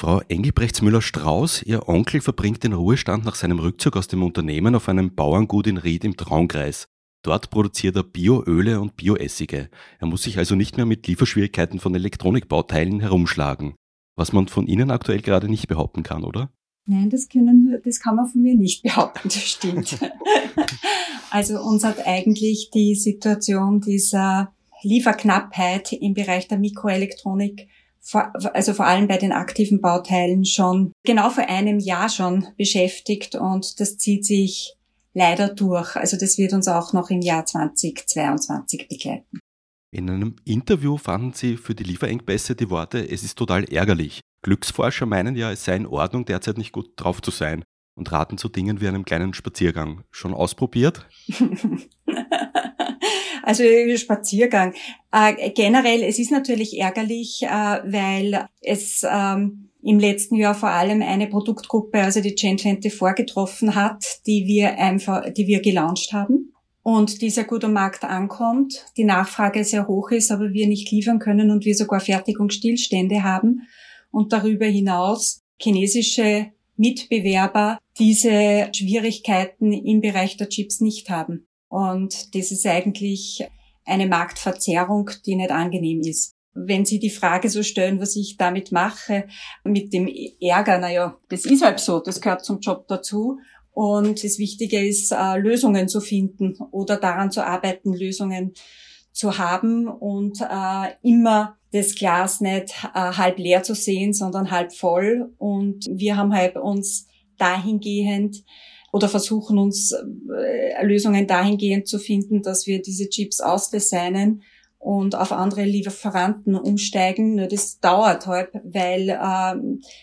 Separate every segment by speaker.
Speaker 1: Frau Engelbrechtsmüller-Strauß, Ihr Onkel verbringt den Ruhestand nach seinem Rückzug aus dem Unternehmen auf einem Bauerngut in Ried im Traunkreis. Dort produziert er Bioöle und Bioessige. Er muss sich also nicht mehr mit Lieferschwierigkeiten von Elektronikbauteilen herumschlagen. Was man von Ihnen aktuell gerade nicht behaupten kann, oder?
Speaker 2: Nein, das können, das kann man von mir nicht behaupten, das stimmt. also uns hat eigentlich die Situation dieser Lieferknappheit im Bereich der Mikroelektronik also vor allem bei den aktiven Bauteilen schon genau vor einem Jahr schon beschäftigt und das zieht sich leider durch. Also das wird uns auch noch im Jahr 2022 begleiten.
Speaker 1: In einem Interview fanden Sie für die Lieferengpässe die Worte, es ist total ärgerlich. Glücksforscher meinen ja, es sei in Ordnung, derzeit nicht gut drauf zu sein und raten zu Dingen wie einem kleinen Spaziergang. Schon ausprobiert?
Speaker 2: Also Spaziergang. Äh, generell, es ist natürlich ärgerlich, äh, weil es ähm, im letzten Jahr vor allem eine Produktgruppe, also die Gen 24 getroffen hat, die wir einfach, die wir gelauncht haben und die sehr gut am Markt ankommt, die Nachfrage sehr hoch ist, aber wir nicht liefern können und wir sogar Fertigungsstillstände haben und darüber hinaus chinesische Mitbewerber diese Schwierigkeiten im Bereich der Chips nicht haben. Und das ist eigentlich eine Marktverzerrung, die nicht angenehm ist. Wenn Sie die Frage so stellen, was ich damit mache, mit dem Ärger, naja, das ist halt so, das gehört zum Job dazu. Und das Wichtige ist, äh, Lösungen zu finden oder daran zu arbeiten, Lösungen zu haben und äh, immer das Glas nicht äh, halb leer zu sehen, sondern halb voll. Und wir haben halt uns dahingehend oder versuchen uns äh, Lösungen dahingehend zu finden, dass wir diese Chips ausdesignen und auf andere Lieferanten umsteigen. Nur das dauert halt, weil äh,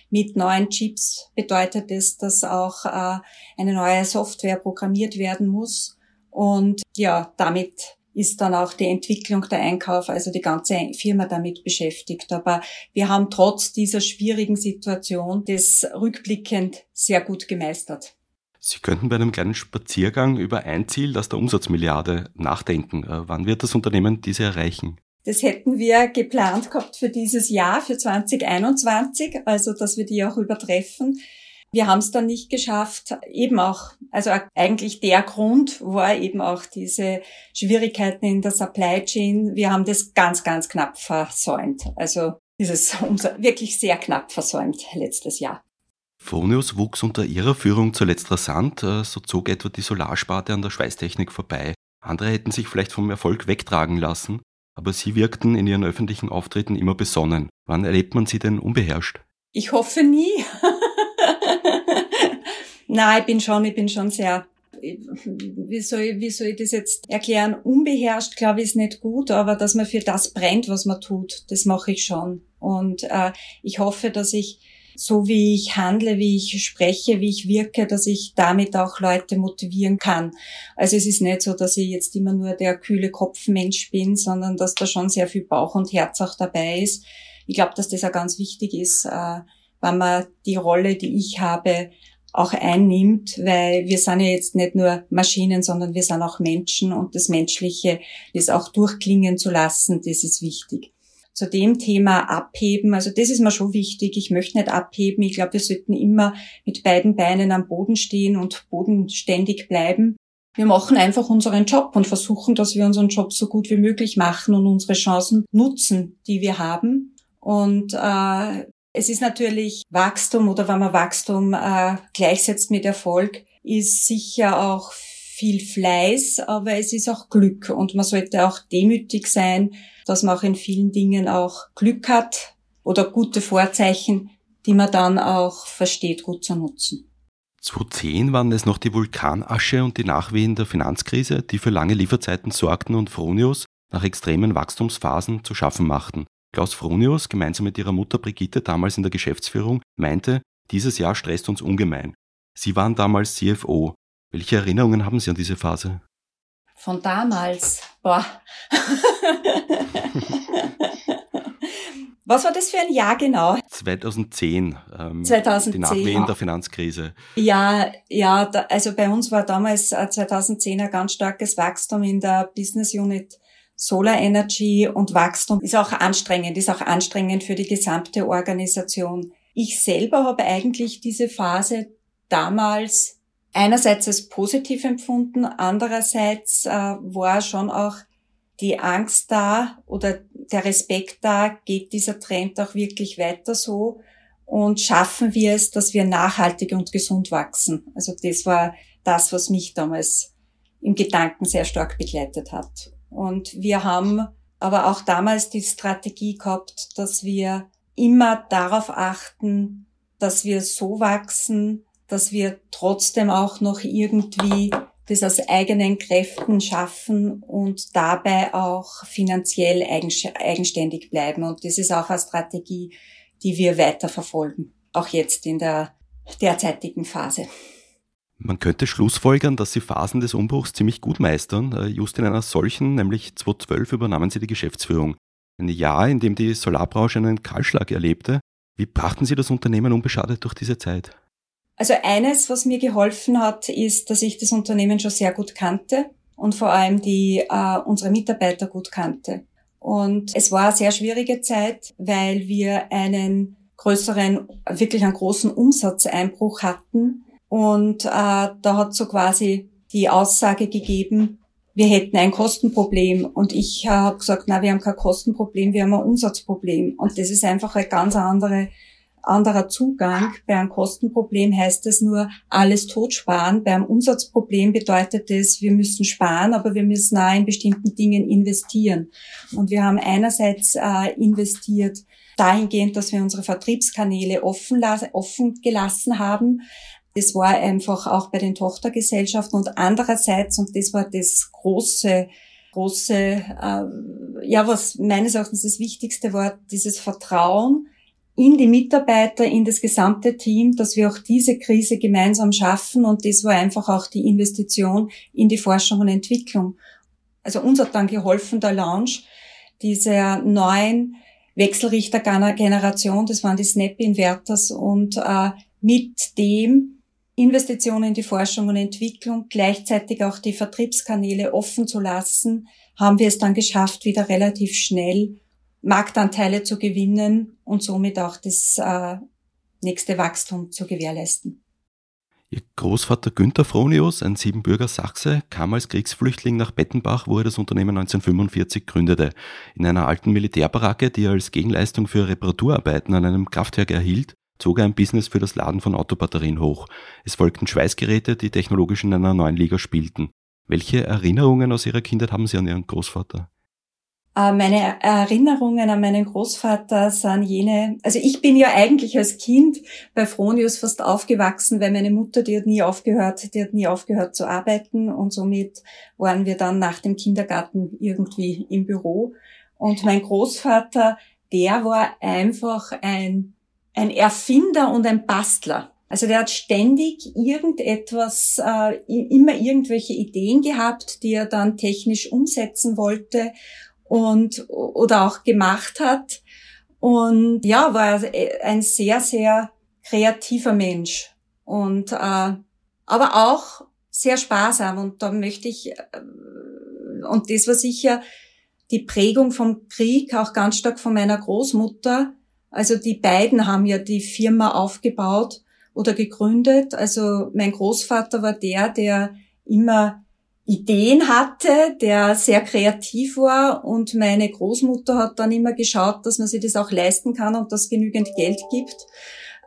Speaker 2: mit neuen Chips bedeutet es, dass auch äh, eine neue Software programmiert werden muss. Und ja, damit ist dann auch die Entwicklung der Einkauf, also die ganze Firma damit beschäftigt. Aber wir haben trotz dieser schwierigen Situation das rückblickend sehr gut gemeistert.
Speaker 1: Sie könnten bei einem kleinen Spaziergang über ein Ziel, das der Umsatzmilliarde, nachdenken. Äh, wann wird das Unternehmen diese erreichen?
Speaker 2: Das hätten wir geplant gehabt für dieses Jahr, für 2021, also dass wir die auch übertreffen. Wir haben es dann nicht geschafft, eben auch, also eigentlich der Grund war eben auch diese Schwierigkeiten in der Supply Chain. Wir haben das ganz, ganz knapp versäumt. Also dieses wirklich sehr knapp versäumt letztes Jahr.
Speaker 1: Fronius wuchs unter ihrer Führung zuletzt rasant, äh, so zog etwa die Solarsparte an der Schweißtechnik vorbei. Andere hätten sich vielleicht vom Erfolg wegtragen lassen, aber sie wirkten in ihren öffentlichen Auftritten immer besonnen. Wann erlebt man sie denn unbeherrscht?
Speaker 2: Ich hoffe nie. Nein, ich bin schon, ich bin schon sehr wie soll, ich, wie soll ich das jetzt erklären? Unbeherrscht, glaube ich, ist nicht gut, aber dass man für das brennt, was man tut, das mache ich schon. Und äh, ich hoffe, dass ich so wie ich handle, wie ich spreche, wie ich wirke, dass ich damit auch Leute motivieren kann. Also es ist nicht so, dass ich jetzt immer nur der kühle Kopfmensch bin, sondern dass da schon sehr viel Bauch und Herz auch dabei ist. Ich glaube, dass das auch ganz wichtig ist, äh, wenn man die Rolle, die ich habe, auch einnimmt, weil wir sind ja jetzt nicht nur Maschinen, sondern wir sind auch Menschen und das Menschliche, das auch durchklingen zu lassen, das ist wichtig zu dem Thema abheben. Also das ist mir schon wichtig. Ich möchte nicht abheben. Ich glaube, wir sollten immer mit beiden Beinen am Boden stehen und bodenständig bleiben. Wir machen einfach unseren Job und versuchen, dass wir unseren Job so gut wie möglich machen und unsere Chancen nutzen, die wir haben. Und äh, es ist natürlich Wachstum oder wenn man Wachstum äh, gleichsetzt mit Erfolg, ist sicher auch viel Fleiß, aber es ist auch Glück und man sollte auch demütig sein, dass man auch in vielen Dingen auch Glück hat oder gute Vorzeichen, die man dann auch versteht, gut zu nutzen.
Speaker 1: 2010 waren es noch die Vulkanasche und die Nachwehen der Finanzkrise, die für lange Lieferzeiten sorgten und Fronius nach extremen Wachstumsphasen zu schaffen machten. Klaus Fronius, gemeinsam mit ihrer Mutter Brigitte damals in der Geschäftsführung, meinte, dieses Jahr stresst uns ungemein. Sie waren damals CFO. Welche Erinnerungen haben Sie an diese Phase?
Speaker 2: Von damals. Boah. Was war das für ein Jahr genau?
Speaker 1: 2010.
Speaker 2: Ähm, 2010.
Speaker 1: Die Nachwehen der Finanzkrise.
Speaker 2: Ja, ja, da, also bei uns war damals 2010 äh, ein ganz starkes Wachstum in der Business Unit Solar Energy und Wachstum ist auch anstrengend, ist auch anstrengend für die gesamte Organisation. Ich selber habe eigentlich diese Phase damals einerseits als positiv empfunden, andererseits äh, war schon auch die Angst da oder der Respekt da, geht dieser Trend auch wirklich weiter so und schaffen wir es, dass wir nachhaltig und gesund wachsen. Also das war das, was mich damals im Gedanken sehr stark begleitet hat. Und wir haben aber auch damals die Strategie gehabt, dass wir immer darauf achten, dass wir so wachsen, dass wir trotzdem auch noch irgendwie das aus eigenen Kräften schaffen und dabei auch finanziell eigenständig bleiben. Und das ist auch eine Strategie, die wir weiter verfolgen, auch jetzt in der derzeitigen Phase.
Speaker 1: Man könnte schlussfolgern, dass Sie Phasen des Umbruchs ziemlich gut meistern. Äh, just in einer solchen, nämlich 2012, übernahmen Sie die Geschäftsführung. Ein Jahr, in dem die Solarbranche einen Kahlschlag erlebte. Wie brachten Sie das Unternehmen unbeschadet durch diese Zeit?
Speaker 2: Also eines, was mir geholfen hat, ist, dass ich das Unternehmen schon sehr gut kannte und vor allem die äh, unsere Mitarbeiter gut kannte. Und es war eine sehr schwierige Zeit, weil wir einen größeren, wirklich einen großen Umsatzeinbruch hatten. Und äh, da hat so quasi die Aussage gegeben, wir hätten ein Kostenproblem. Und ich habe gesagt, na, wir haben kein Kostenproblem, wir haben ein Umsatzproblem. Und das ist einfach eine ganz andere anderer Zugang. Bei einem Kostenproblem heißt es nur alles totsparen. Bei einem Umsatzproblem bedeutet es, wir müssen sparen, aber wir müssen auch in bestimmten Dingen investieren. Und wir haben einerseits äh, investiert dahingehend, dass wir unsere Vertriebskanäle offen, offen gelassen haben. Das war einfach auch bei den Tochtergesellschaften und andererseits, und das war das große große, äh, ja, was meines Erachtens das Wichtigste war, dieses Vertrauen, in die Mitarbeiter, in das gesamte Team, dass wir auch diese Krise gemeinsam schaffen. Und das war einfach auch die Investition in die Forschung und Entwicklung. Also uns hat dann geholfen der Launch dieser neuen Wechselrichtergeneration, das waren die Snap-Inverters und äh, mit dem Investitionen in die Forschung und Entwicklung, gleichzeitig auch die Vertriebskanäle offen zu lassen, haben wir es dann geschafft, wieder relativ schnell Marktanteile zu gewinnen und somit auch das äh, nächste Wachstum zu gewährleisten.
Speaker 1: Ihr Großvater Günther Fronius, ein Siebenbürger Sachse, kam als Kriegsflüchtling nach Bettenbach, wo er das Unternehmen 1945 gründete. In einer alten Militärbaracke, die er als Gegenleistung für Reparaturarbeiten an einem Kraftwerk erhielt, zog er ein Business für das Laden von Autobatterien hoch. Es folgten Schweißgeräte, die technologisch in einer neuen Liga spielten. Welche Erinnerungen aus Ihrer Kindheit haben Sie an Ihren Großvater?
Speaker 2: Äh, meine Erinnerungen an meinen Großvater sind jene, also ich bin ja eigentlich als Kind bei Fronius fast aufgewachsen, weil meine Mutter, die hat nie aufgehört, die hat nie aufgehört zu arbeiten und somit waren wir dann nach dem Kindergarten irgendwie im Büro. Und mein Großvater, der war einfach ein, ein Erfinder und ein Bastler. Also der hat ständig irgendetwas, äh, immer irgendwelche Ideen gehabt, die er dann technisch umsetzen wollte und oder auch gemacht hat. Und ja, war ein sehr, sehr kreativer Mensch. Und äh, aber auch sehr sparsam. Und da möchte ich, äh, und das war sicher die Prägung vom Krieg, auch ganz stark von meiner Großmutter. Also die beiden haben ja die Firma aufgebaut oder gegründet. Also mein Großvater war der, der immer Ideen hatte, der sehr kreativ war und meine Großmutter hat dann immer geschaut, dass man sich das auch leisten kann und dass genügend Geld gibt,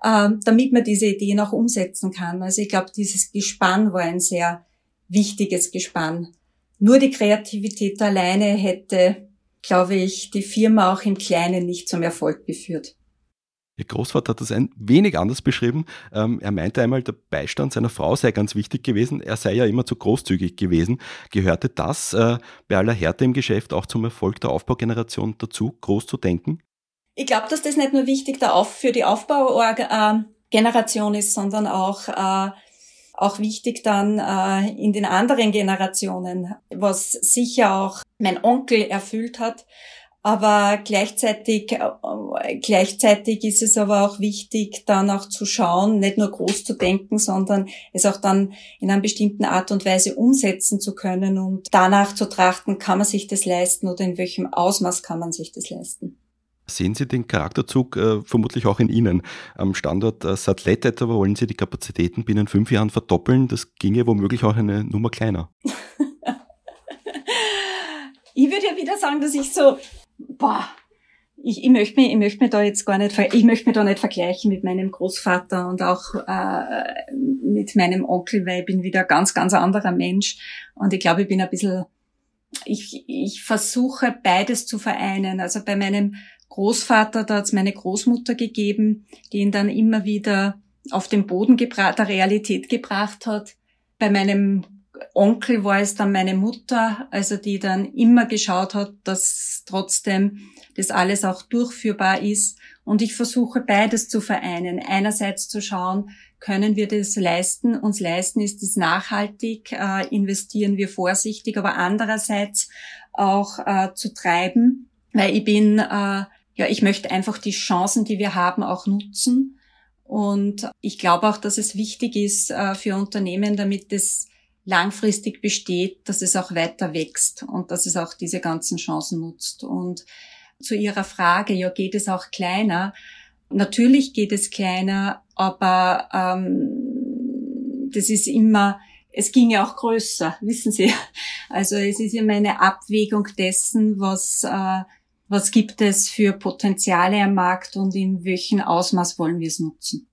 Speaker 2: ähm, damit man diese Ideen auch umsetzen kann. Also ich glaube, dieses Gespann war ein sehr wichtiges Gespann. Nur die Kreativität alleine hätte, glaube ich, die Firma auch im Kleinen nicht zum Erfolg geführt.
Speaker 1: Ihr Großvater hat das ein wenig anders beschrieben. Ähm, er meinte einmal, der Beistand seiner Frau sei ganz wichtig gewesen. Er sei ja immer zu großzügig gewesen. Gehörte das äh, bei aller Härte im Geschäft auch zum Erfolg der Aufbaugeneration dazu, groß zu denken?
Speaker 2: Ich glaube, dass das nicht nur wichtig für die Aufbaugeneration ist, sondern auch, äh, auch wichtig dann äh, in den anderen Generationen, was sicher auch mein Onkel erfüllt hat aber gleichzeitig, äh, gleichzeitig ist es aber auch wichtig, dann auch zu schauen, nicht nur groß zu denken, sondern es auch dann in einer bestimmten Art und Weise umsetzen zu können und danach zu trachten, kann man sich das leisten oder in welchem Ausmaß kann man sich das leisten.
Speaker 1: Sehen Sie den Charakterzug äh, vermutlich auch in Ihnen. Am Standort äh, Satellite etwa wollen Sie die Kapazitäten binnen fünf Jahren verdoppeln. Das ginge womöglich auch eine Nummer kleiner.
Speaker 2: ich würde ja wieder sagen, dass ich so, boah, ich, ich möchte mich, ich möchte mich da jetzt gar nicht, ich möchte mich da nicht vergleichen mit meinem Großvater und auch äh, mit meinem Onkel, weil ich bin wieder ganz, ganz anderer Mensch. Und ich glaube, ich bin ein bisschen, ich, ich versuche beides zu vereinen. Also bei meinem Großvater, da hat es meine Großmutter gegeben, die ihn dann immer wieder auf den Boden gebracht, der Realität gebracht hat. Bei meinem Onkel war es dann meine Mutter, also die dann immer geschaut hat, dass trotzdem das alles auch durchführbar ist. Und ich versuche beides zu vereinen. Einerseits zu schauen, können wir das leisten? Uns leisten ist es nachhaltig, äh, investieren wir vorsichtig, aber andererseits auch äh, zu treiben, weil ich bin, äh, ja, ich möchte einfach die Chancen, die wir haben, auch nutzen. Und ich glaube auch, dass es wichtig ist äh, für Unternehmen, damit es langfristig besteht, dass es auch weiter wächst und dass es auch diese ganzen Chancen nutzt. Und zu Ihrer Frage, ja, geht es auch kleiner? Natürlich geht es kleiner, aber ähm, das ist immer, es ging ja auch größer, wissen Sie. Also es ist immer eine Abwägung dessen, was, äh, was gibt es für Potenziale am Markt und in welchem Ausmaß wollen wir es nutzen.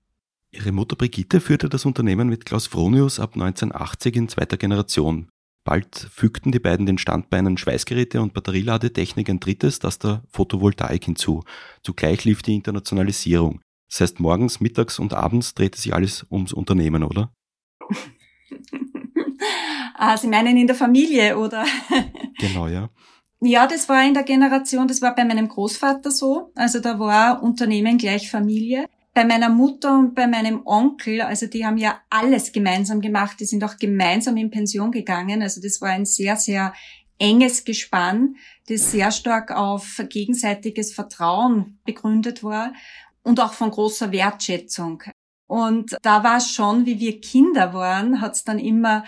Speaker 1: Ihre Mutter Brigitte führte das Unternehmen mit Klaus Fronius ab 1980 in zweiter Generation. Bald fügten die beiden den Standbeinen Schweißgeräte und Batterieladetechnik ein drittes, das der Photovoltaik hinzu. Zugleich lief die Internationalisierung. Das heißt, morgens, mittags und abends drehte sich alles ums Unternehmen, oder?
Speaker 2: ah, Sie meinen in der Familie, oder?
Speaker 1: genau, ja.
Speaker 2: Ja, das war in der Generation, das war bei meinem Großvater so. Also da war Unternehmen gleich Familie bei meiner Mutter und bei meinem Onkel, also die haben ja alles gemeinsam gemacht, die sind auch gemeinsam in Pension gegangen. Also das war ein sehr, sehr enges Gespann, das sehr stark auf gegenseitiges Vertrauen begründet war und auch von großer Wertschätzung. Und da war es schon, wie wir Kinder waren, hat es dann immer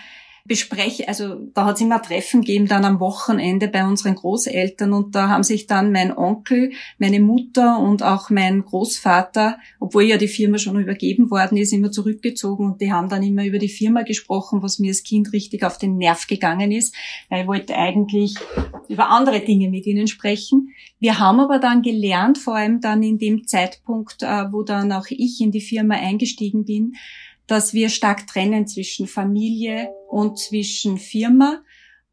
Speaker 2: bespreche, also da hat es immer Treffen gegeben dann am Wochenende bei unseren Großeltern und da haben sich dann mein Onkel, meine Mutter und auch mein Großvater, obwohl ja die Firma schon übergeben worden ist, immer zurückgezogen und die haben dann immer über die Firma gesprochen, was mir als Kind richtig auf den Nerv gegangen ist, weil ich wollte eigentlich über andere Dinge mit ihnen sprechen. Wir haben aber dann gelernt, vor allem dann in dem Zeitpunkt, äh, wo dann auch ich in die Firma eingestiegen bin, dass wir stark trennen zwischen Familie und zwischen Firma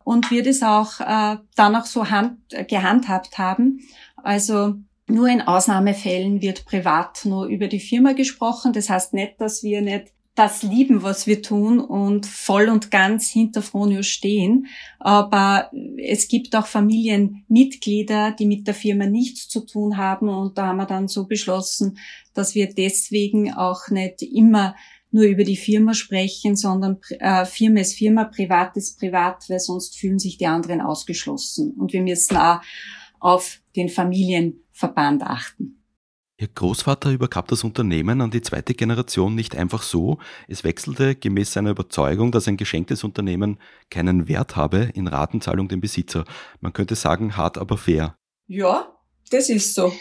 Speaker 2: und wir das auch äh, dann auch so hand, gehandhabt haben. Also nur in Ausnahmefällen wird privat nur über die Firma gesprochen. Das heißt nicht, dass wir nicht das lieben, was wir tun und voll und ganz hinter Fronio stehen. Aber es gibt auch Familienmitglieder, die mit der Firma nichts zu tun haben. Und da haben wir dann so beschlossen, dass wir deswegen auch nicht immer nur über die Firma sprechen, sondern äh, Firma ist Firma, Privat ist Privat, weil sonst fühlen sich die anderen ausgeschlossen. Und wir müssen auch auf den Familienverband achten.
Speaker 1: Ihr Großvater übergab das Unternehmen an die zweite Generation nicht einfach so. Es wechselte gemäß seiner Überzeugung, dass ein geschenktes Unternehmen keinen Wert habe, in Ratenzahlung den Besitzer. Man könnte sagen, hart aber fair.
Speaker 2: Ja, das ist so.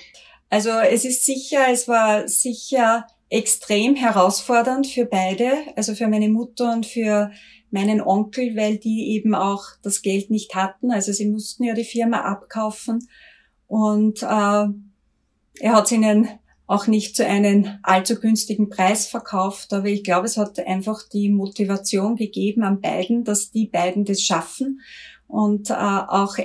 Speaker 2: Also es ist sicher, es war sicher extrem herausfordernd für beide, also für meine Mutter und für meinen Onkel, weil die eben auch das Geld nicht hatten. Also sie mussten ja die Firma abkaufen. Und äh, er hat ihnen auch nicht zu einem allzu günstigen Preis verkauft, aber ich glaube, es hat einfach die Motivation gegeben an beiden, dass die beiden das schaffen. Und äh, auch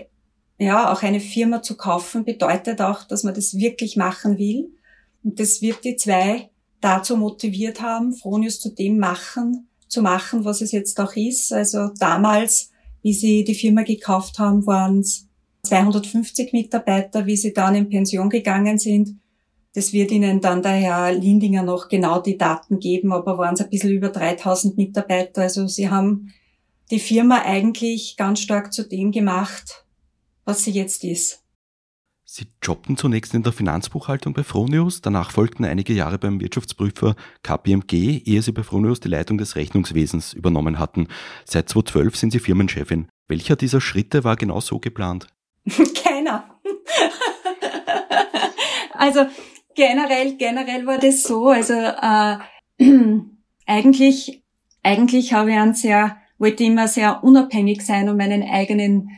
Speaker 2: ja auch eine Firma zu kaufen bedeutet auch, dass man das wirklich machen will. Und das wird die zwei dazu motiviert haben, Fronius zu dem machen, zu machen, was es jetzt auch ist. Also damals, wie sie die Firma gekauft haben, waren es 250 Mitarbeiter, wie sie dann in Pension gegangen sind. Das wird Ihnen dann der Herr Lindinger noch genau die Daten geben, aber waren es ein bisschen über 3000 Mitarbeiter. Also Sie haben die Firma eigentlich ganz stark zu dem gemacht, was sie jetzt ist.
Speaker 1: Sie jobbten zunächst in der Finanzbuchhaltung bei Fronius, danach folgten einige Jahre beim Wirtschaftsprüfer KPMG, ehe Sie bei Fronius die Leitung des Rechnungswesens übernommen hatten. Seit 2012 sind Sie Firmenchefin. Welcher dieser Schritte war genau so geplant?
Speaker 2: Keiner. Also generell, generell war das so. Also äh, eigentlich, eigentlich habe ich einen sehr, wollte immer sehr unabhängig sein und meinen eigenen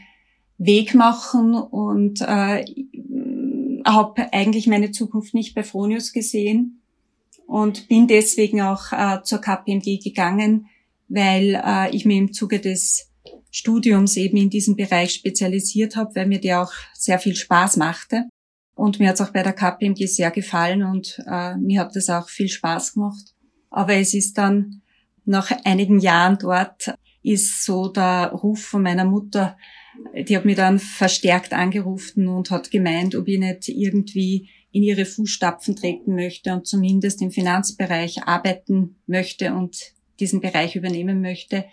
Speaker 2: Weg machen und äh, habe eigentlich meine Zukunft nicht bei Fronius gesehen und bin deswegen auch äh, zur KPMG gegangen, weil äh, ich mir im Zuge des Studiums eben in diesem Bereich spezialisiert habe, weil mir der auch sehr viel Spaß machte. Und mir hat es auch bei der KPMG sehr gefallen und äh, mir hat das auch viel Spaß gemacht. Aber es ist dann nach einigen Jahren dort ist so der Ruf von meiner Mutter, die hat mich dann verstärkt angerufen und hat gemeint, ob ich nicht irgendwie in ihre Fußstapfen treten möchte und zumindest im Finanzbereich arbeiten möchte und diesen Bereich übernehmen möchte.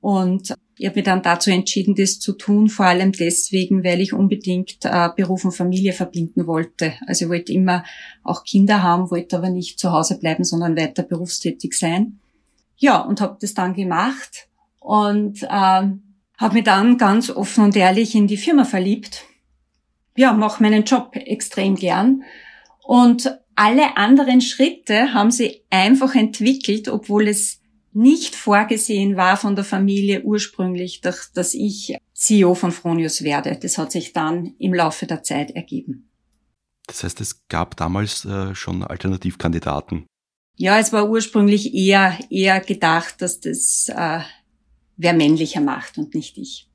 Speaker 2: Und ich habe mich dann dazu entschieden, das zu tun, vor allem deswegen, weil ich unbedingt äh, Beruf und Familie verbinden wollte. Also ich wollte immer auch Kinder haben, wollte aber nicht zu Hause bleiben, sondern weiter berufstätig sein. Ja, und habe das dann gemacht und ähm, habe mich dann ganz offen und ehrlich in die Firma verliebt. Ja, mache meinen Job extrem gern und alle anderen Schritte haben sie einfach entwickelt, obwohl es nicht vorgesehen war von der Familie ursprünglich, dass, dass ich CEO von Fronius werde. Das hat sich dann im Laufe der Zeit ergeben.
Speaker 1: Das heißt, es gab damals äh, schon Alternativkandidaten.
Speaker 2: Ja, es war ursprünglich eher, eher gedacht, dass das äh, wer männlicher macht und nicht ich.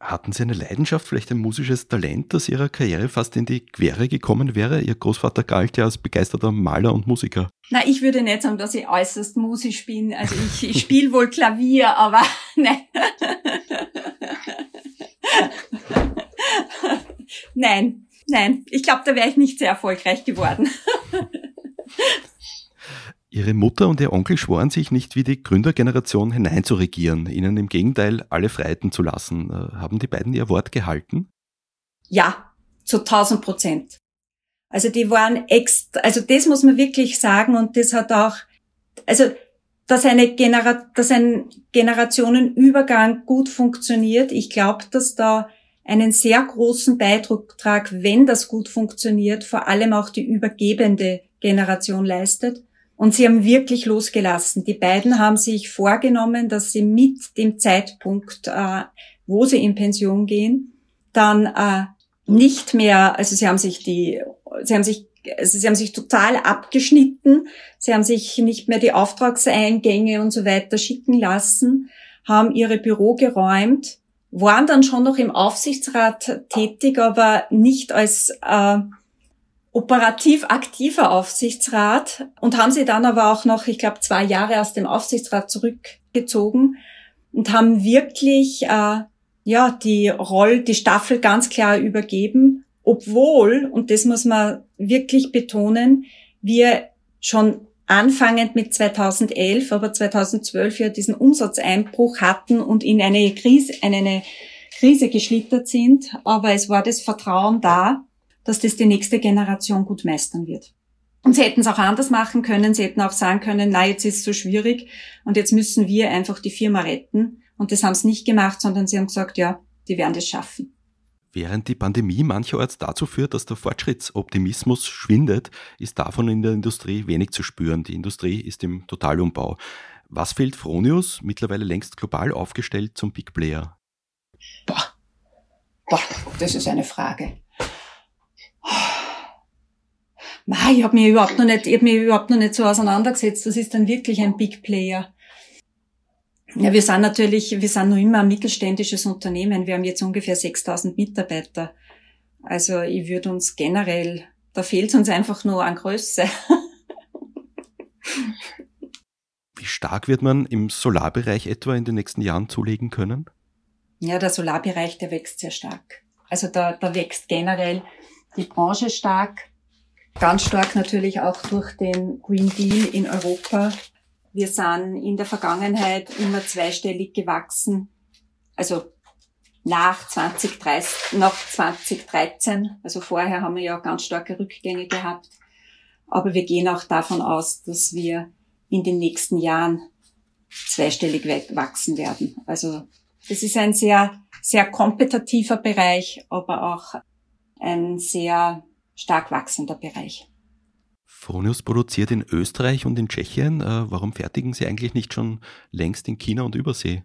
Speaker 1: Hatten Sie eine Leidenschaft, vielleicht ein musisches Talent, das Ihrer Karriere fast in die Quere gekommen wäre? Ihr Großvater galt ja als begeisterter Maler und Musiker.
Speaker 2: Na, ich würde nicht sagen, dass ich äußerst musisch bin. Also ich, ich spiele wohl Klavier, aber nein. nein, nein. Ich glaube, da wäre ich nicht sehr erfolgreich geworden.
Speaker 1: Ihre Mutter und Ihr Onkel schworen sich nicht wie die Gründergeneration hineinzuregieren, ihnen im Gegenteil alle Freiheiten zu lassen. Äh, haben die beiden ihr Wort gehalten?
Speaker 2: Ja, zu 1000 Prozent. Also die waren extra, also das muss man wirklich sagen und das hat auch, also dass, eine Genera dass ein Generationenübergang gut funktioniert. Ich glaube, dass da einen sehr großen Beitrag, wenn das gut funktioniert, vor allem auch die übergebende Generation leistet. Und sie haben wirklich losgelassen. Die beiden haben sich vorgenommen, dass sie mit dem Zeitpunkt, äh, wo sie in Pension gehen, dann äh, nicht mehr, also sie haben sich die, sie haben sich also sie haben sich total abgeschnitten, sie haben sich nicht mehr die Auftragseingänge und so weiter schicken lassen, haben ihre Büro geräumt, waren dann schon noch im Aufsichtsrat tätig, aber nicht als äh, operativ aktiver Aufsichtsrat und haben sie dann aber auch noch, ich glaube, zwei Jahre aus dem Aufsichtsrat zurückgezogen und haben wirklich äh, ja die Rolle, die Staffel ganz klar übergeben, obwohl und das muss man wirklich betonen, wir schon anfangend mit 2011, aber 2012 ja diesen Umsatzeinbruch hatten und in eine Krise, eine Krise geschlittert sind, aber es war das Vertrauen da dass das die nächste Generation gut meistern wird. Und sie hätten es auch anders machen können. Sie hätten auch sagen können, na, jetzt ist es so schwierig und jetzt müssen wir einfach die Firma retten. Und das haben sie nicht gemacht, sondern sie haben gesagt, ja, die werden das schaffen.
Speaker 1: Während die Pandemie mancherorts dazu führt, dass der Fortschrittsoptimismus schwindet, ist davon in der Industrie wenig zu spüren. Die Industrie ist im Totalumbau. Was fehlt Fronius, mittlerweile längst global aufgestellt, zum Big Player?
Speaker 2: Boah, Boah das ist eine Frage. Nein, ich habe mich überhaupt noch nicht, ich hab mich überhaupt noch nicht so auseinandergesetzt. Das ist dann wirklich ein Big Player. Ja, wir sind natürlich, wir sind noch immer ein mittelständisches Unternehmen. Wir haben jetzt ungefähr 6000 Mitarbeiter. Also ich würde uns generell, da fehlt uns einfach nur an Größe.
Speaker 1: Wie stark wird man im Solarbereich etwa in den nächsten Jahren zulegen können?
Speaker 2: Ja, der Solarbereich, der wächst sehr stark. Also da, da wächst generell die Branche stark. Ganz stark natürlich auch durch den Green Deal in Europa. Wir sind in der Vergangenheit immer zweistellig gewachsen. Also nach 2030, nach 2013. Also vorher haben wir ja ganz starke Rückgänge gehabt. Aber wir gehen auch davon aus, dass wir in den nächsten Jahren zweistellig wachsen werden. Also das ist ein sehr, sehr kompetitiver Bereich, aber auch ein sehr stark wachsender Bereich.
Speaker 1: Fronius produziert in Österreich und in Tschechien. Äh, warum fertigen Sie eigentlich nicht schon längst in China und Übersee?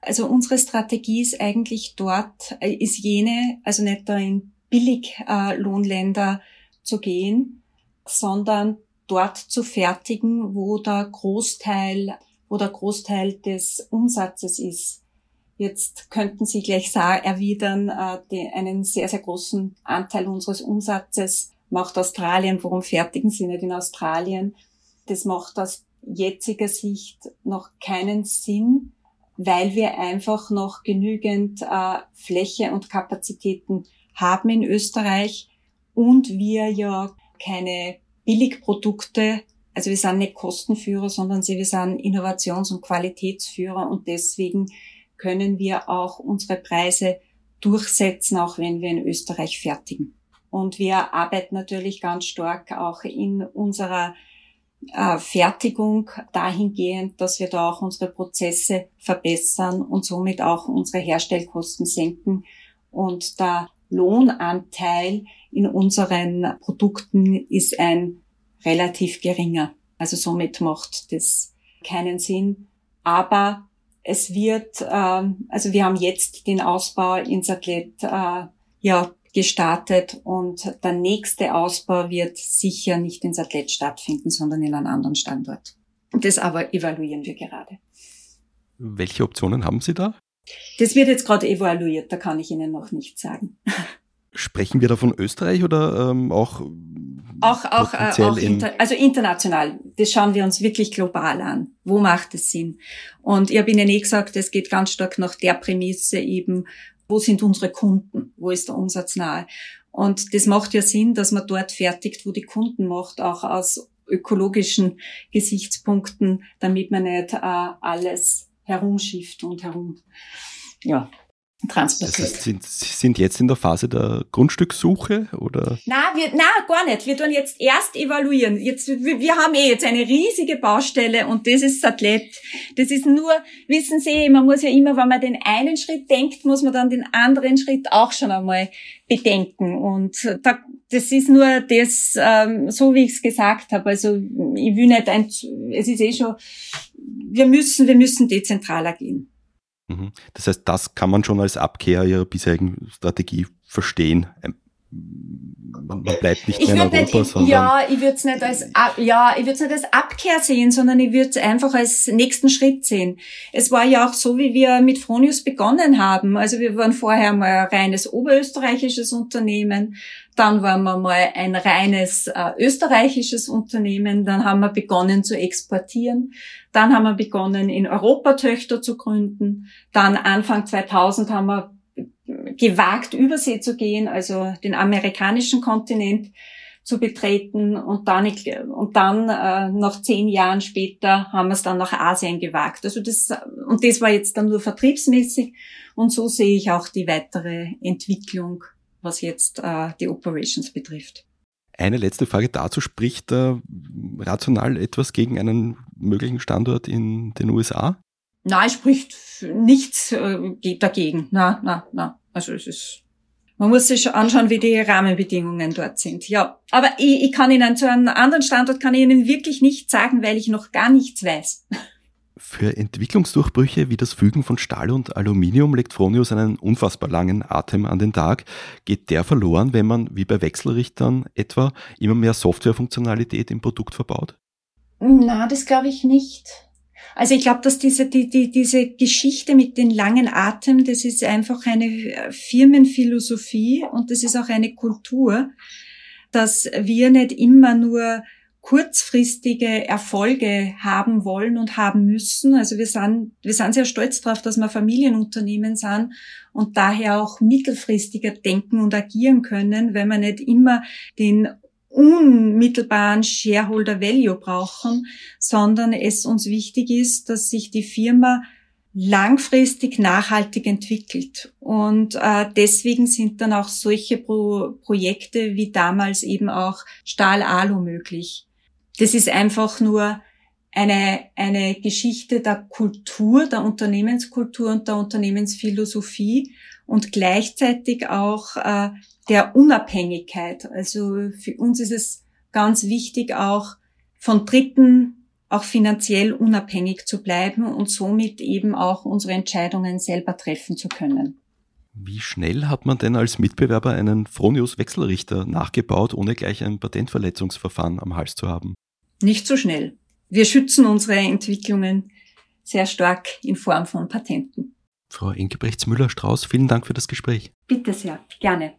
Speaker 2: Also unsere Strategie ist eigentlich dort, äh, ist jene, also nicht da in Billiglohnländer zu gehen, sondern dort zu fertigen, wo der Großteil, wo der Großteil des Umsatzes ist. Jetzt könnten Sie gleich erwidern, äh, einen sehr, sehr großen Anteil unseres Umsatzes macht Australien. Warum fertigen Sie nicht in Australien? Das macht aus jetziger Sicht noch keinen Sinn, weil wir einfach noch genügend äh, Fläche und Kapazitäten haben in Österreich und wir ja keine Billigprodukte, also wir sind nicht Kostenführer, sondern wir sind Innovations- und Qualitätsführer und deswegen können wir auch unsere Preise durchsetzen, auch wenn wir in Österreich fertigen. Und wir arbeiten natürlich ganz stark auch in unserer äh, Fertigung dahingehend, dass wir da auch unsere Prozesse verbessern und somit auch unsere Herstellkosten senken. Und der Lohnanteil in unseren Produkten ist ein relativ geringer. Also somit macht das keinen Sinn. Aber es wird, äh, also wir haben jetzt den Ausbau ins Athlet äh, ja gestartet und der nächste Ausbau wird sicher nicht ins Athlet stattfinden, sondern in einem anderen Standort. Das aber evaluieren wir gerade.
Speaker 1: Welche Optionen haben Sie da?
Speaker 2: Das wird jetzt gerade evaluiert, da kann ich Ihnen noch nichts sagen.
Speaker 1: Sprechen wir da von Österreich oder ähm, auch
Speaker 2: auch, auch, äh, auch inter, also international. Das schauen wir uns wirklich global an. Wo macht es Sinn? Und ich habe Ihnen eh gesagt, es geht ganz stark nach der Prämisse eben, wo sind unsere Kunden? Wo ist der Umsatz nahe? Und das macht ja Sinn, dass man dort fertigt, wo die Kunden macht, auch aus ökologischen Gesichtspunkten, damit man nicht äh, alles herumschifft und herum, ja, transportiert. Das
Speaker 1: sind, Sie sind jetzt in der Phase der Grundstückssuche oder?
Speaker 2: Na, wir, na, gar nicht. Wir tun jetzt erst evaluieren. Jetzt, wir, wir haben eh jetzt eine riesige Baustelle und das ist Satellit. Das ist nur, wissen Sie, man muss ja immer, wenn man den einen Schritt denkt, muss man dann den anderen Schritt auch schon einmal bedenken. Und da, das ist nur das, ähm, so wie ich es gesagt habe. Also ich will nicht ein, es ist eh schon, wir müssen, wir müssen dezentraler gehen.
Speaker 1: Mhm. Das heißt, das kann man schon als Abkehr ihrer bisherigen Strategie verstehen. Ähm, man bleibt nicht mehr in Europa,
Speaker 2: nicht, sondern ja, ich würde es nicht als ja, ich würde nicht als Abkehr sehen, sondern ich würde es einfach als nächsten Schritt sehen. Es war ja auch so, wie wir mit Fronius begonnen haben. Also wir waren vorher mal ein reines oberösterreichisches Unternehmen, dann waren wir mal ein reines äh, österreichisches Unternehmen, dann haben wir begonnen zu exportieren, dann haben wir begonnen in Europa Töchter zu gründen, dann Anfang 2000 haben wir gewagt, Übersee zu gehen, also den amerikanischen Kontinent zu betreten und dann, und dann äh, noch zehn Jahren später haben wir es dann nach Asien gewagt. Also das, und das war jetzt dann nur vertriebsmäßig und so sehe ich auch die weitere Entwicklung, was jetzt äh, die Operations betrifft.
Speaker 1: Eine letzte Frage dazu. Spricht da rational etwas gegen einen möglichen Standort in den USA?
Speaker 2: Nein, spricht nichts äh, dagegen. Na, na, na. Also es ist, man muss sich anschauen, wie die Rahmenbedingungen dort sind. Ja, aber ich, ich kann Ihnen zu einem anderen Standort kann ich Ihnen wirklich nicht sagen, weil ich noch gar nichts weiß.
Speaker 1: Für Entwicklungsdurchbrüche wie das Fügen von Stahl und Aluminium legt Fronius einen unfassbar langen Atem an den Tag. Geht der verloren, wenn man, wie bei Wechselrichtern etwa, immer mehr Softwarefunktionalität im Produkt verbaut?
Speaker 2: Na, das glaube ich nicht. Also ich glaube, dass diese, die, die, diese Geschichte mit den langen Atem, das ist einfach eine Firmenphilosophie und das ist auch eine Kultur, dass wir nicht immer nur kurzfristige Erfolge haben wollen und haben müssen. Also wir sind, wir sind sehr stolz darauf, dass wir Familienunternehmen sind und daher auch mittelfristiger denken und agieren können, weil wir nicht immer den unmittelbaren Shareholder Value brauchen, sondern es uns wichtig ist, dass sich die Firma langfristig nachhaltig entwickelt. Und äh, deswegen sind dann auch solche Pro Projekte wie damals eben auch Stahl-Alu möglich. Das ist einfach nur eine, eine Geschichte der Kultur, der Unternehmenskultur und der Unternehmensphilosophie. Und gleichzeitig auch äh, der Unabhängigkeit. Also für uns ist es ganz wichtig, auch von Dritten auch finanziell unabhängig zu bleiben und somit eben auch unsere Entscheidungen selber treffen zu können.
Speaker 1: Wie schnell hat man denn als Mitbewerber einen Fronius-Wechselrichter nachgebaut, ohne gleich ein Patentverletzungsverfahren am Hals zu haben?
Speaker 2: Nicht so schnell. Wir schützen unsere Entwicklungen sehr stark in Form von Patenten.
Speaker 1: Frau Engebrechts Müller-Strauß, vielen Dank für das Gespräch.
Speaker 2: Bitte sehr, gerne.